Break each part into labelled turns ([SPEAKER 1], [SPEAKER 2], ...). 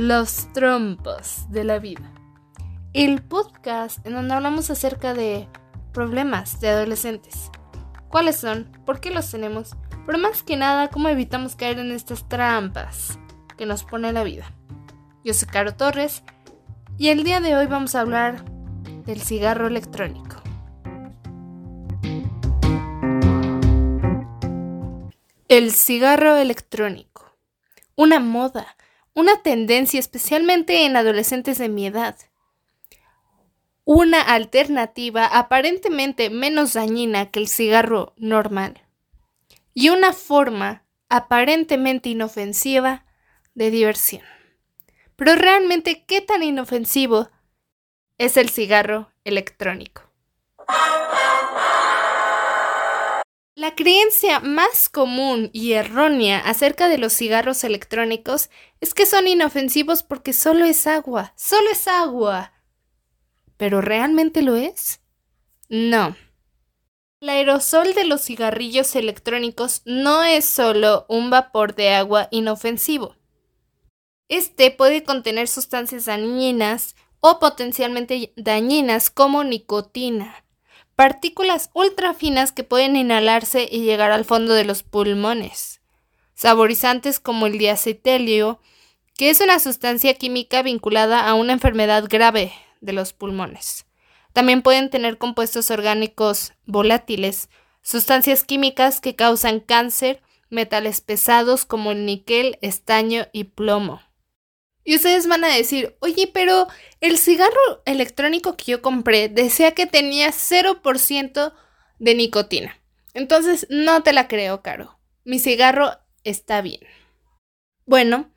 [SPEAKER 1] Los trompos de la vida. El podcast en donde hablamos acerca de problemas de adolescentes. ¿Cuáles son? ¿Por qué los tenemos? Pero más que nada, cómo evitamos caer en estas trampas que nos pone la vida. Yo soy Caro Torres y el día de hoy vamos a hablar del cigarro electrónico. El cigarro electrónico. Una moda, una tendencia especialmente en adolescentes de mi edad. Una alternativa aparentemente menos dañina que el cigarro normal. Y una forma aparentemente inofensiva de diversión. Pero realmente, ¿qué tan inofensivo es el cigarro electrónico? La creencia más común y errónea acerca de los cigarros electrónicos es que son inofensivos porque solo es agua, solo es agua. ¿Pero realmente lo es? No. El aerosol de los cigarrillos electrónicos no es solo un vapor de agua inofensivo. Este puede contener sustancias dañinas o potencialmente dañinas como nicotina, partículas ultra finas que pueden inhalarse y llegar al fondo de los pulmones, saborizantes como el diacetilio, que es una sustancia química vinculada a una enfermedad grave de los pulmones. También pueden tener compuestos orgánicos volátiles, sustancias químicas que causan cáncer, metales pesados como el níquel, estaño y plomo. Y ustedes van a decir, oye, pero el cigarro electrónico que yo compré decía que tenía 0% de nicotina. Entonces, no te la creo, Caro. Mi cigarro está bien. Bueno,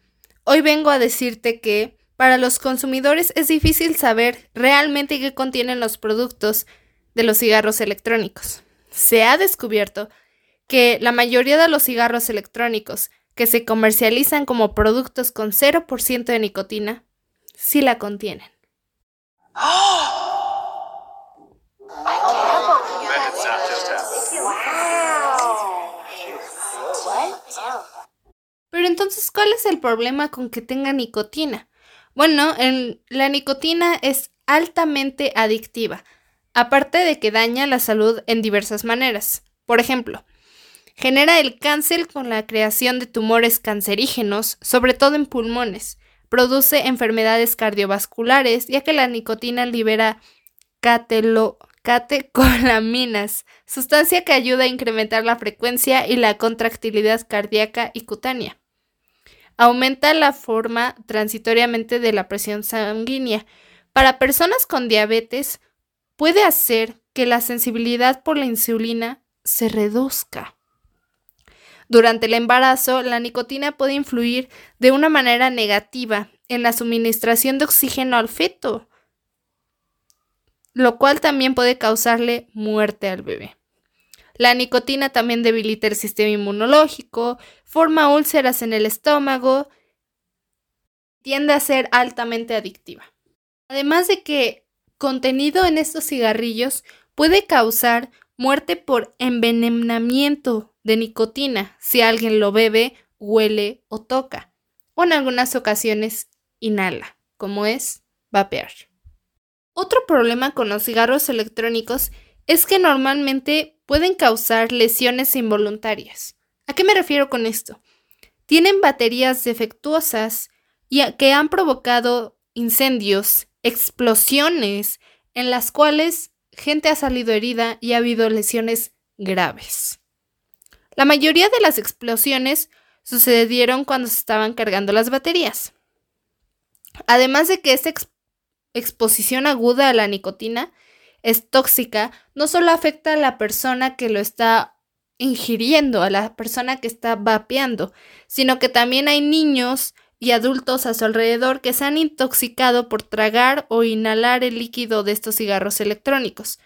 [SPEAKER 1] hoy vengo a decirte que para los consumidores es difícil saber realmente qué contienen los productos de los cigarros electrónicos. Se ha descubierto que la mayoría de los cigarros electrónicos que se comercializan como productos con 0% de nicotina, sí la contienen. Pero entonces, ¿cuál es el problema con que tenga nicotina? Bueno, la nicotina es altamente adictiva, aparte de que daña la salud en diversas maneras. Por ejemplo, Genera el cáncer con la creación de tumores cancerígenos, sobre todo en pulmones. Produce enfermedades cardiovasculares, ya que la nicotina libera catecolaminas, sustancia que ayuda a incrementar la frecuencia y la contractilidad cardíaca y cutánea. Aumenta la forma transitoriamente de la presión sanguínea. Para personas con diabetes, puede hacer que la sensibilidad por la insulina se reduzca. Durante el embarazo, la nicotina puede influir de una manera negativa en la suministración de oxígeno al feto, lo cual también puede causarle muerte al bebé. La nicotina también debilita el sistema inmunológico, forma úlceras en el estómago, tiende a ser altamente adictiva. Además de que contenido en estos cigarrillos puede causar muerte por envenenamiento de nicotina si alguien lo bebe, huele o toca, o en algunas ocasiones inhala, como es vapear. Otro problema con los cigarros electrónicos es que normalmente pueden causar lesiones involuntarias. ¿A qué me refiero con esto? Tienen baterías defectuosas y que han provocado incendios, explosiones, en las cuales gente ha salido herida y ha habido lesiones graves. La mayoría de las explosiones sucedieron cuando se estaban cargando las baterías. Además de que esta exposición aguda a la nicotina es tóxica, no solo afecta a la persona que lo está ingiriendo, a la persona que está vapeando, sino que también hay niños y adultos a su alrededor que se han intoxicado por tragar o inhalar el líquido de estos cigarros electrónicos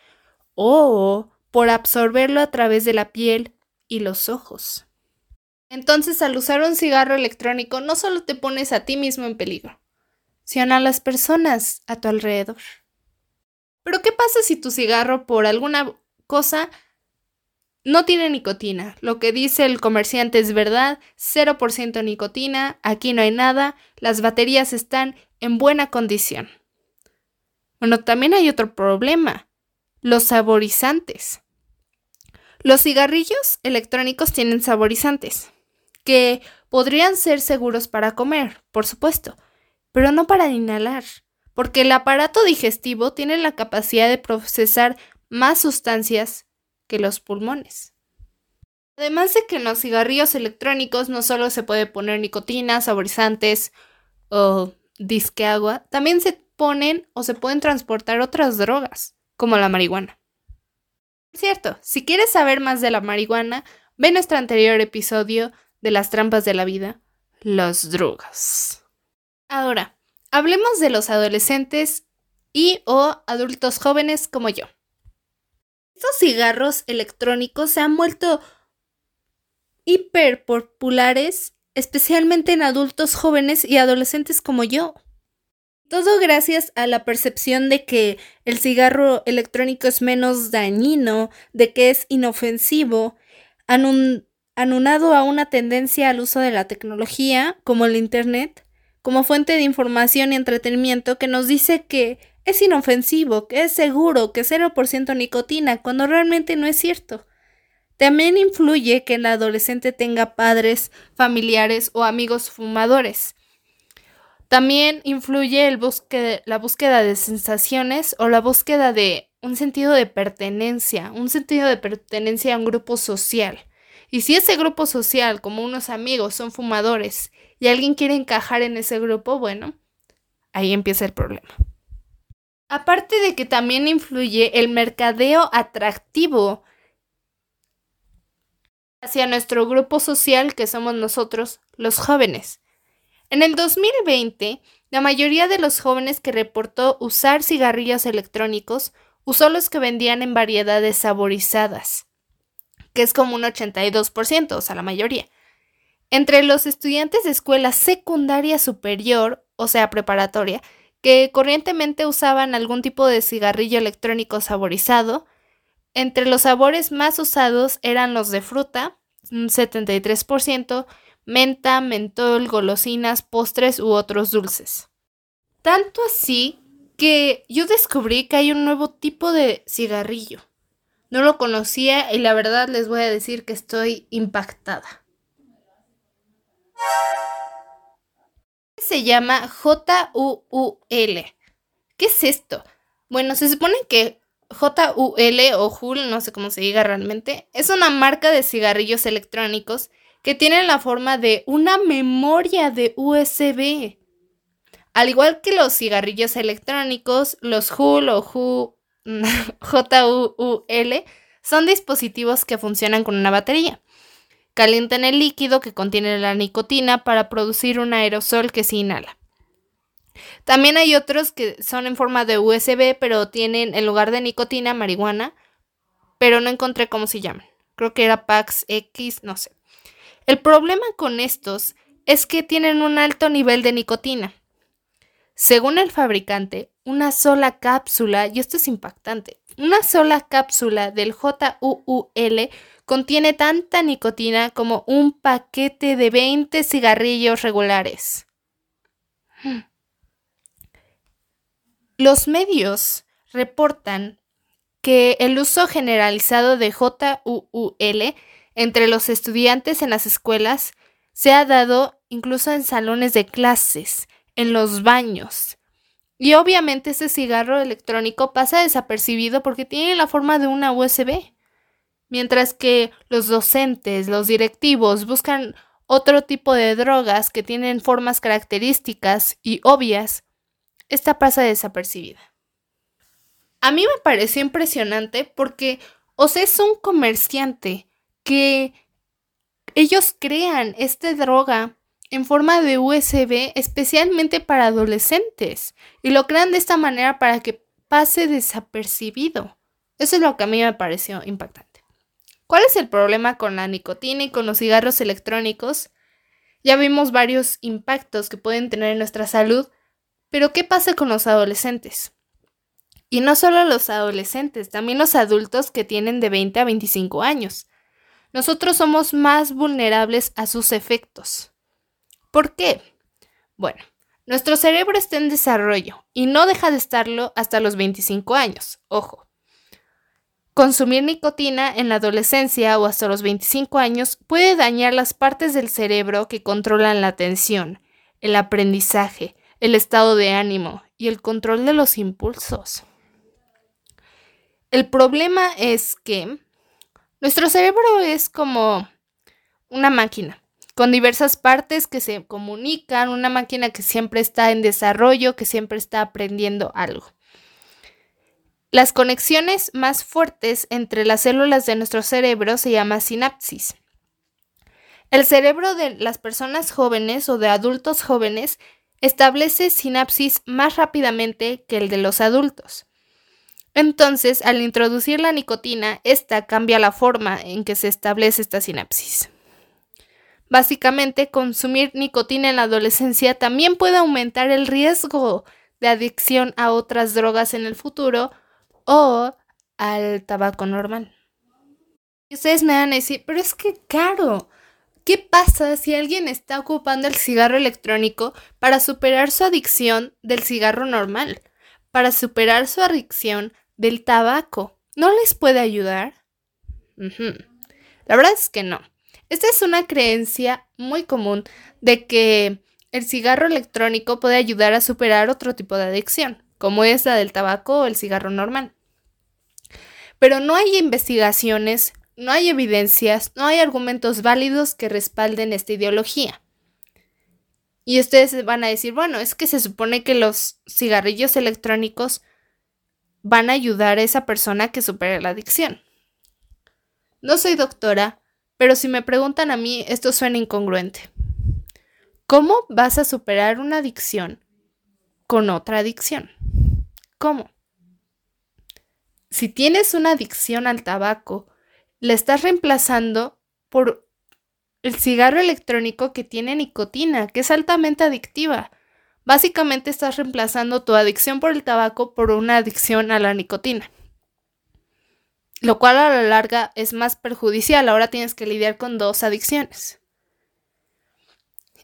[SPEAKER 1] o por absorberlo a través de la piel y los ojos. Entonces, al usar un cigarro electrónico, no solo te pones a ti mismo en peligro, sino a las personas a tu alrededor. Pero, ¿qué pasa si tu cigarro, por alguna cosa, no tiene nicotina? Lo que dice el comerciante es verdad, 0% nicotina, aquí no hay nada, las baterías están en buena condición. Bueno, también hay otro problema, los saborizantes. Los cigarrillos electrónicos tienen saborizantes que podrían ser seguros para comer, por supuesto, pero no para inhalar, porque el aparato digestivo tiene la capacidad de procesar más sustancias que los pulmones. Además de que en los cigarrillos electrónicos no solo se puede poner nicotina, saborizantes o disque agua, también se ponen o se pueden transportar otras drogas, como la marihuana. Cierto, si quieres saber más de la marihuana, ve nuestro anterior episodio de las trampas de la vida, las drogas. Ahora, hablemos de los adolescentes y o adultos jóvenes como yo. Estos cigarros electrónicos se han vuelto hiper populares, especialmente en adultos jóvenes y adolescentes como yo. Todo gracias a la percepción de que el cigarro electrónico es menos dañino, de que es inofensivo, anunado a una tendencia al uso de la tecnología, como el Internet, como fuente de información y entretenimiento que nos dice que es inofensivo, que es seguro, que 0% nicotina, cuando realmente no es cierto. También influye que el adolescente tenga padres, familiares o amigos fumadores. También influye la búsqueda de sensaciones o la búsqueda de un sentido de pertenencia, un sentido de pertenencia a un grupo social. Y si ese grupo social, como unos amigos, son fumadores y alguien quiere encajar en ese grupo, bueno, ahí empieza el problema. Aparte de que también influye el mercadeo atractivo hacia nuestro grupo social que somos nosotros, los jóvenes. En el 2020, la mayoría de los jóvenes que reportó usar cigarrillos electrónicos usó los que vendían en variedades saborizadas que es como un 82%, o sea, la mayoría. Entre los estudiantes de escuela secundaria superior, o sea, preparatoria, que corrientemente usaban algún tipo de cigarrillo electrónico saborizado, entre los sabores más usados eran los de fruta, un 73%, menta, mentol, golosinas, postres u otros dulces. Tanto así que yo descubrí que hay un nuevo tipo de cigarrillo no lo conocía y la verdad les voy a decir que estoy impactada. Se llama J-U-U-L. ¿Qué es esto? Bueno, se supone que J-U-L o JUL, no sé cómo se diga realmente, es una marca de cigarrillos electrónicos que tienen la forma de una memoria de USB. Al igual que los cigarrillos electrónicos, los JUL o JU JUUL son dispositivos que funcionan con una batería. Calientan el líquido que contiene la nicotina para producir un aerosol que se inhala. También hay otros que son en forma de USB, pero tienen en lugar de nicotina marihuana, pero no encontré cómo se llaman. Creo que era Pax X, no sé. El problema con estos es que tienen un alto nivel de nicotina. Según el fabricante, una sola cápsula, y esto es impactante, una sola cápsula del JUUL contiene tanta nicotina como un paquete de 20 cigarrillos regulares. Los medios reportan que el uso generalizado de JUUL entre los estudiantes en las escuelas se ha dado incluso en salones de clases, en los baños, y obviamente ese cigarro electrónico pasa desapercibido porque tiene la forma de una USB. Mientras que los docentes, los directivos buscan otro tipo de drogas que tienen formas características y obvias, esta pasa desapercibida. A mí me pareció impresionante porque, o es un comerciante que ellos crean esta droga en forma de USB especialmente para adolescentes y lo crean de esta manera para que pase desapercibido. Eso es lo que a mí me pareció impactante. ¿Cuál es el problema con la nicotina y con los cigarros electrónicos? Ya vimos varios impactos que pueden tener en nuestra salud, pero ¿qué pasa con los adolescentes? Y no solo los adolescentes, también los adultos que tienen de 20 a 25 años. Nosotros somos más vulnerables a sus efectos. ¿Por qué? Bueno, nuestro cerebro está en desarrollo y no deja de estarlo hasta los 25 años. Ojo. Consumir nicotina en la adolescencia o hasta los 25 años puede dañar las partes del cerebro que controlan la atención, el aprendizaje, el estado de ánimo y el control de los impulsos. El problema es que nuestro cerebro es como una máquina con diversas partes que se comunican, una máquina que siempre está en desarrollo, que siempre está aprendiendo algo. Las conexiones más fuertes entre las células de nuestro cerebro se llama sinapsis. El cerebro de las personas jóvenes o de adultos jóvenes establece sinapsis más rápidamente que el de los adultos. Entonces, al introducir la nicotina, esta cambia la forma en que se establece esta sinapsis. Básicamente, consumir nicotina en la adolescencia también puede aumentar el riesgo de adicción a otras drogas en el futuro o al tabaco normal. Y ustedes me van a decir, pero es que caro. ¿Qué pasa si alguien está ocupando el cigarro electrónico para superar su adicción del cigarro normal? Para superar su adicción del tabaco. ¿No les puede ayudar? La verdad es que no. Esta es una creencia muy común de que el cigarro electrónico puede ayudar a superar otro tipo de adicción, como es la del tabaco o el cigarro normal. Pero no hay investigaciones, no hay evidencias, no hay argumentos válidos que respalden esta ideología. Y ustedes van a decir, bueno, es que se supone que los cigarrillos electrónicos van a ayudar a esa persona que supere la adicción. No soy doctora, pero si me preguntan a mí, esto suena incongruente. ¿Cómo vas a superar una adicción con otra adicción? ¿Cómo? Si tienes una adicción al tabaco, la estás reemplazando por el cigarro electrónico que tiene nicotina, que es altamente adictiva. Básicamente estás reemplazando tu adicción por el tabaco por una adicción a la nicotina. Lo cual a la larga es más perjudicial. Ahora tienes que lidiar con dos adicciones.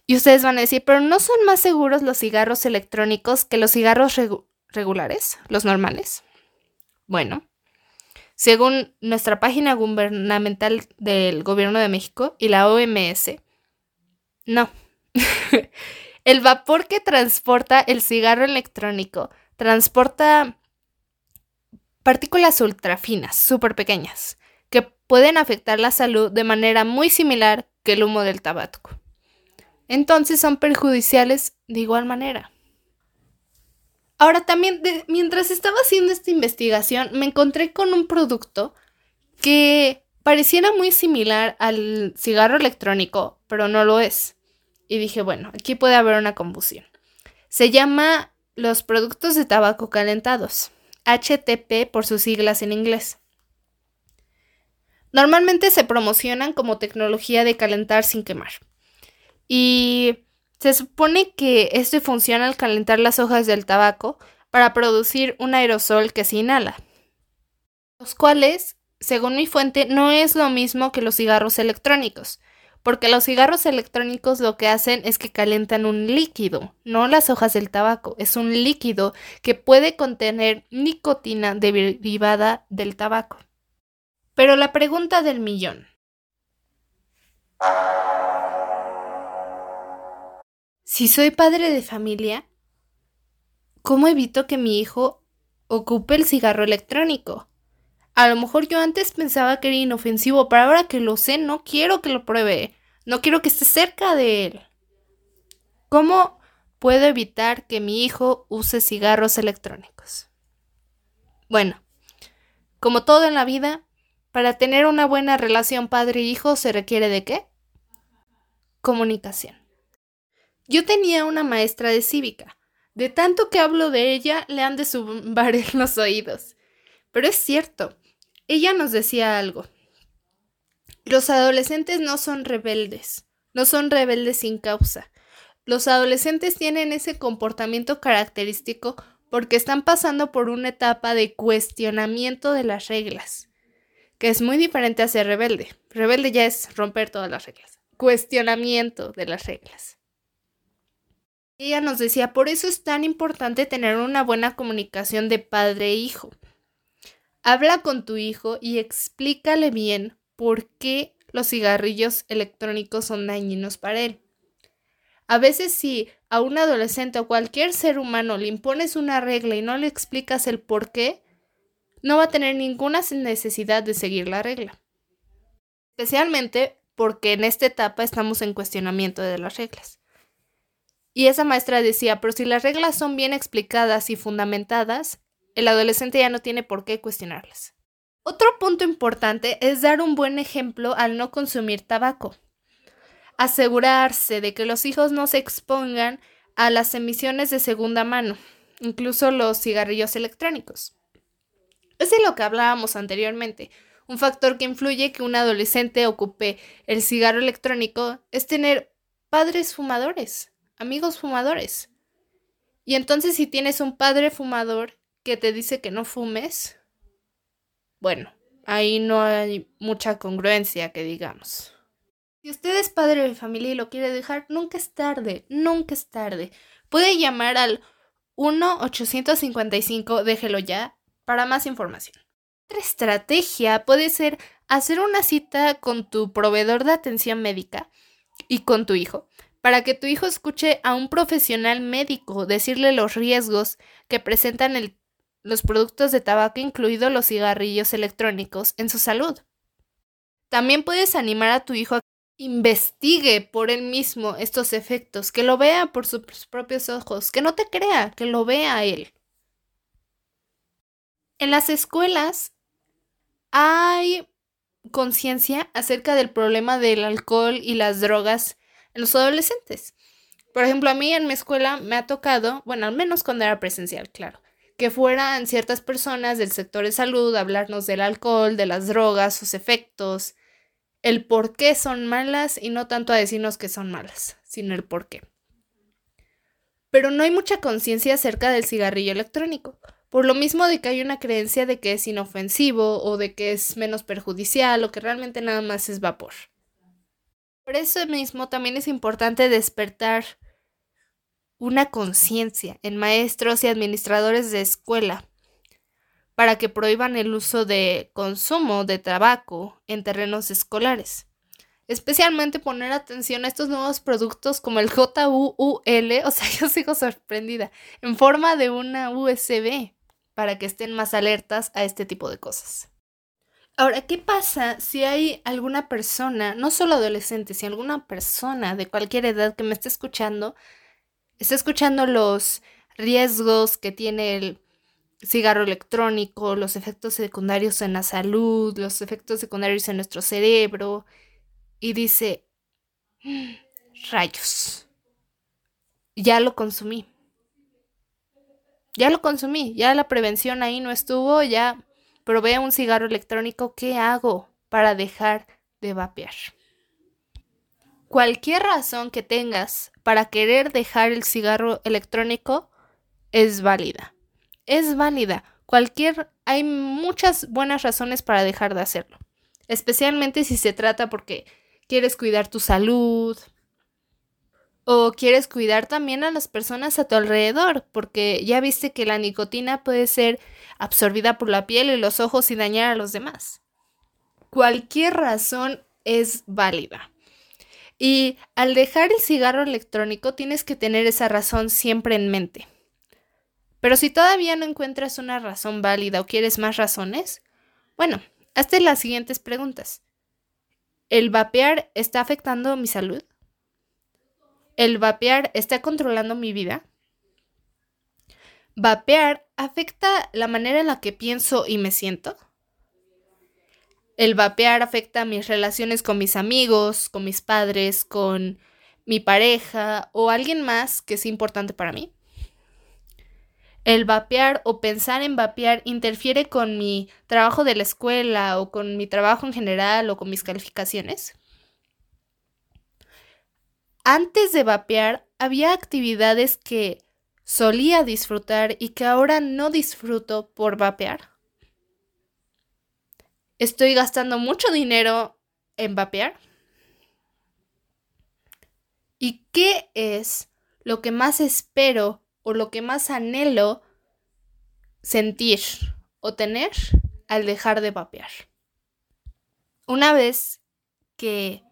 [SPEAKER 1] Y ustedes van a decir, pero ¿no son más seguros los cigarros electrónicos que los cigarros regulares, los normales? Bueno, según nuestra página gubernamental del Gobierno de México y la OMS, no. El vapor que transporta el cigarro electrónico transporta partículas ultrafinas, súper pequeñas, que pueden afectar la salud de manera muy similar que el humo del tabaco. Entonces son perjudiciales de igual manera. Ahora también, mientras estaba haciendo esta investigación, me encontré con un producto que pareciera muy similar al cigarro electrónico, pero no lo es y dije, bueno, aquí puede haber una confusión. Se llama los productos de tabaco calentados, HTP por sus siglas en inglés. Normalmente se promocionan como tecnología de calentar sin quemar. Y se supone que esto funciona al calentar las hojas del tabaco para producir un aerosol que se inhala. Los cuales, según mi fuente, no es lo mismo que los cigarros electrónicos, porque los cigarros electrónicos lo que hacen es que calentan un líquido, no las hojas del tabaco, es un líquido que puede contener nicotina derivada del tabaco. Pero la pregunta del millón. Si soy padre de familia, ¿cómo evito que mi hijo ocupe el cigarro electrónico? A lo mejor yo antes pensaba que era inofensivo, pero ahora que lo sé, no quiero que lo pruebe. No quiero que esté cerca de él. ¿Cómo puedo evitar que mi hijo use cigarros electrónicos? Bueno, como todo en la vida, para tener una buena relación padre-hijo se requiere de qué? Comunicación. Yo tenía una maestra de cívica. De tanto que hablo de ella, le han de zumbar en los oídos. Pero es cierto, ella nos decía algo. Los adolescentes no son rebeldes, no son rebeldes sin causa. Los adolescentes tienen ese comportamiento característico porque están pasando por una etapa de cuestionamiento de las reglas, que es muy diferente a ser rebelde. Rebelde ya es romper todas las reglas. Cuestionamiento de las reglas. Ella nos decía, por eso es tan importante tener una buena comunicación de padre e hijo. Habla con tu hijo y explícale bien por qué los cigarrillos electrónicos son dañinos para él. A veces si a un adolescente o cualquier ser humano le impones una regla y no le explicas el por qué, no va a tener ninguna necesidad de seguir la regla. Especialmente porque en esta etapa estamos en cuestionamiento de las reglas. Y esa maestra decía, pero si las reglas son bien explicadas y fundamentadas, el adolescente ya no tiene por qué cuestionarlas. Otro punto importante es dar un buen ejemplo al no consumir tabaco. Asegurarse de que los hijos no se expongan a las emisiones de segunda mano, incluso los cigarrillos electrónicos. Es de lo que hablábamos anteriormente. Un factor que influye que un adolescente ocupe el cigarro electrónico es tener padres fumadores, amigos fumadores. Y entonces si tienes un padre fumador que te dice que no fumes, bueno, ahí no hay mucha congruencia que digamos. Si usted es padre de familia y lo quiere dejar, nunca es tarde, nunca es tarde. Puede llamar al 1-855, déjelo ya, para más información. Otra estrategia puede ser hacer una cita con tu proveedor de atención médica y con tu hijo, para que tu hijo escuche a un profesional médico decirle los riesgos que presentan el los productos de tabaco, incluidos los cigarrillos electrónicos, en su salud. También puedes animar a tu hijo a que investigue por él mismo estos efectos, que lo vea por sus propios ojos, que no te crea, que lo vea él. En las escuelas hay conciencia acerca del problema del alcohol y las drogas en los adolescentes. Por ejemplo, a mí en mi escuela me ha tocado, bueno, al menos cuando era presencial, claro, que fueran ciertas personas del sector de salud a hablarnos del alcohol, de las drogas, sus efectos, el por qué son malas y no tanto a decirnos que son malas, sino el por qué. Pero no hay mucha conciencia acerca del cigarrillo electrónico, por lo mismo de que hay una creencia de que es inofensivo o de que es menos perjudicial o que realmente nada más es vapor. Por eso mismo también es importante despertar una conciencia en maestros y administradores de escuela para que prohíban el uso de consumo de tabaco en terrenos escolares. Especialmente poner atención a estos nuevos productos como el JUUL, o sea, yo sigo sorprendida, en forma de una USB, para que estén más alertas a este tipo de cosas. Ahora, ¿qué pasa si hay alguna persona, no solo adolescente, si alguna persona de cualquier edad que me esté escuchando, está escuchando los riesgos que tiene el cigarro electrónico, los efectos secundarios en la salud, los efectos secundarios en nuestro cerebro, y dice, mm, rayos, ya lo consumí. Ya lo consumí, ya la prevención ahí no estuvo, ya probé un cigarro electrónico, ¿qué hago para dejar de vapear? Cualquier razón que tengas para querer dejar el cigarro electrónico es válida. Es válida. Cualquier hay muchas buenas razones para dejar de hacerlo. Especialmente si se trata porque quieres cuidar tu salud o quieres cuidar también a las personas a tu alrededor, porque ya viste que la nicotina puede ser absorbida por la piel y los ojos y dañar a los demás. Cualquier razón es válida. Y al dejar el cigarro electrónico tienes que tener esa razón siempre en mente. Pero si todavía no encuentras una razón válida o quieres más razones, bueno, hazte las siguientes preguntas. ¿El vapear está afectando mi salud? ¿El vapear está controlando mi vida? ¿Vapear afecta la manera en la que pienso y me siento? El vapear afecta mis relaciones con mis amigos, con mis padres, con mi pareja o alguien más que es importante para mí. El vapear o pensar en vapear interfiere con mi trabajo de la escuela o con mi trabajo en general o con mis calificaciones. Antes de vapear había actividades que solía disfrutar y que ahora no disfruto por vapear. Estoy gastando mucho dinero en vapear. ¿Y qué es lo que más espero o lo que más anhelo sentir o tener al dejar de vapear? Una vez que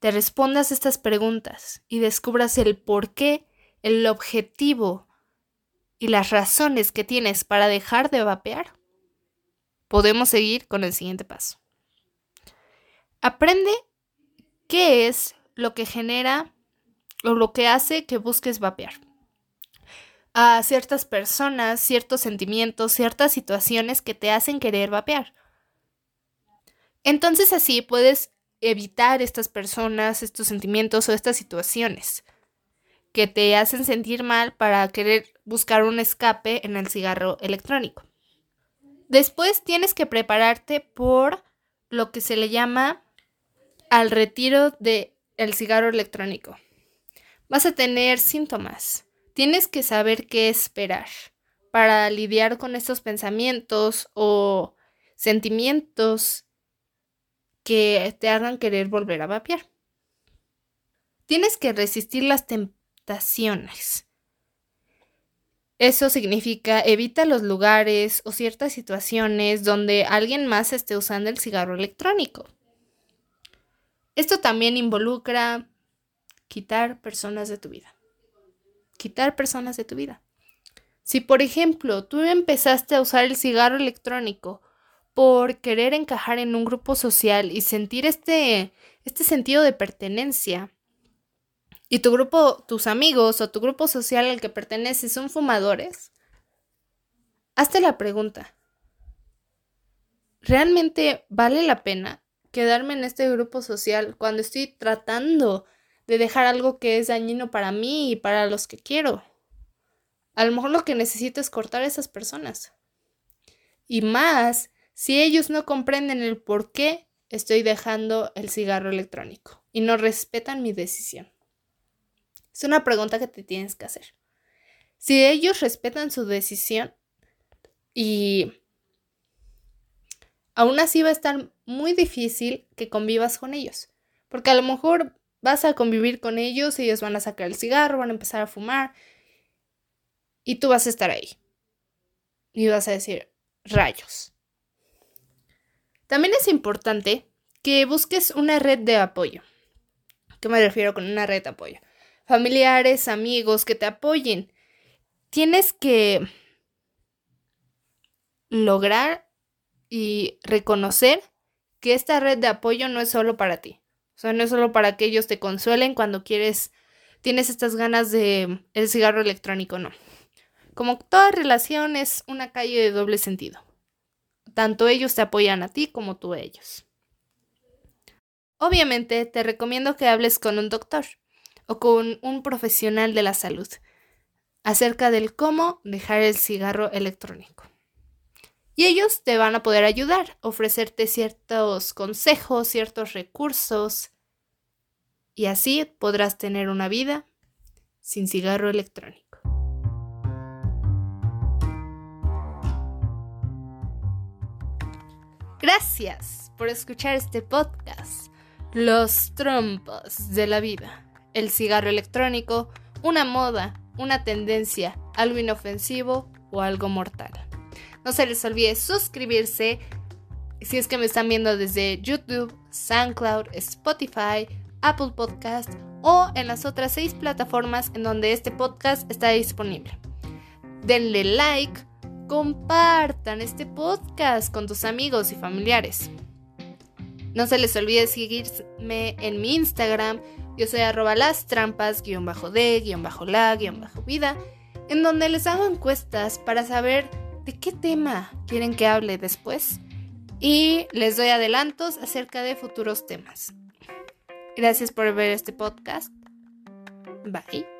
[SPEAKER 1] te respondas estas preguntas y descubras el por qué, el objetivo y las razones que tienes para dejar de vapear, podemos seguir con el siguiente paso. Aprende qué es lo que genera o lo que hace que busques vapear. A ciertas personas, ciertos sentimientos, ciertas situaciones que te hacen querer vapear. Entonces así puedes evitar estas personas, estos sentimientos o estas situaciones que te hacen sentir mal para querer buscar un escape en el cigarro electrónico. Después tienes que prepararte por lo que se le llama al retiro del el cigarro electrónico. Vas a tener síntomas. Tienes que saber qué esperar para lidiar con estos pensamientos o sentimientos que te hagan querer volver a vapear. Tienes que resistir las tentaciones. Eso significa evita los lugares o ciertas situaciones donde alguien más esté usando el cigarro electrónico. Esto también involucra quitar personas de tu vida. Quitar personas de tu vida. Si, por ejemplo, tú empezaste a usar el cigarro electrónico por querer encajar en un grupo social y sentir este, este sentido de pertenencia, y tu grupo, tus amigos o tu grupo social al que perteneces son fumadores, hazte la pregunta, ¿realmente vale la pena quedarme en este grupo social cuando estoy tratando de dejar algo que es dañino para mí y para los que quiero? A lo mejor lo que necesito es cortar a esas personas. Y más si ellos no comprenden el por qué estoy dejando el cigarro electrónico y no respetan mi decisión. Es una pregunta que te tienes que hacer. Si ellos respetan su decisión y aún así va a estar muy difícil que convivas con ellos. Porque a lo mejor vas a convivir con ellos, ellos van a sacar el cigarro, van a empezar a fumar y tú vas a estar ahí. Y vas a decir, rayos. También es importante que busques una red de apoyo. ¿Qué me refiero con una red de apoyo? Familiares, amigos que te apoyen. Tienes que lograr y reconocer que esta red de apoyo no es solo para ti. O sea, no es solo para que ellos te consuelen cuando quieres, tienes estas ganas de el cigarro electrónico, no. Como toda relación es una calle de doble sentido. Tanto ellos te apoyan a ti como tú a ellos. Obviamente te recomiendo que hables con un doctor o con un profesional de la salud acerca del cómo dejar el cigarro electrónico. Y ellos te van a poder ayudar, ofrecerte ciertos consejos, ciertos recursos, y así podrás tener una vida sin cigarro electrónico. Gracias por escuchar este podcast, Los trompos de la vida, el cigarro electrónico, una moda, una tendencia, algo inofensivo o algo mortal. No se les olvide suscribirse si es que me están viendo desde YouTube, SoundCloud, Spotify, Apple Podcast o en las otras seis plataformas en donde este podcast está disponible. Denle like, compartan este podcast con tus amigos y familiares. No se les olvide seguirme en mi Instagram. Yo soy arroba las trampas, guion bajo de, guion bajo la, guion bajo vida, en donde les hago encuestas para saber de qué tema quieren que hable después y les doy adelantos acerca de futuros temas. Gracias por ver este podcast. Bye.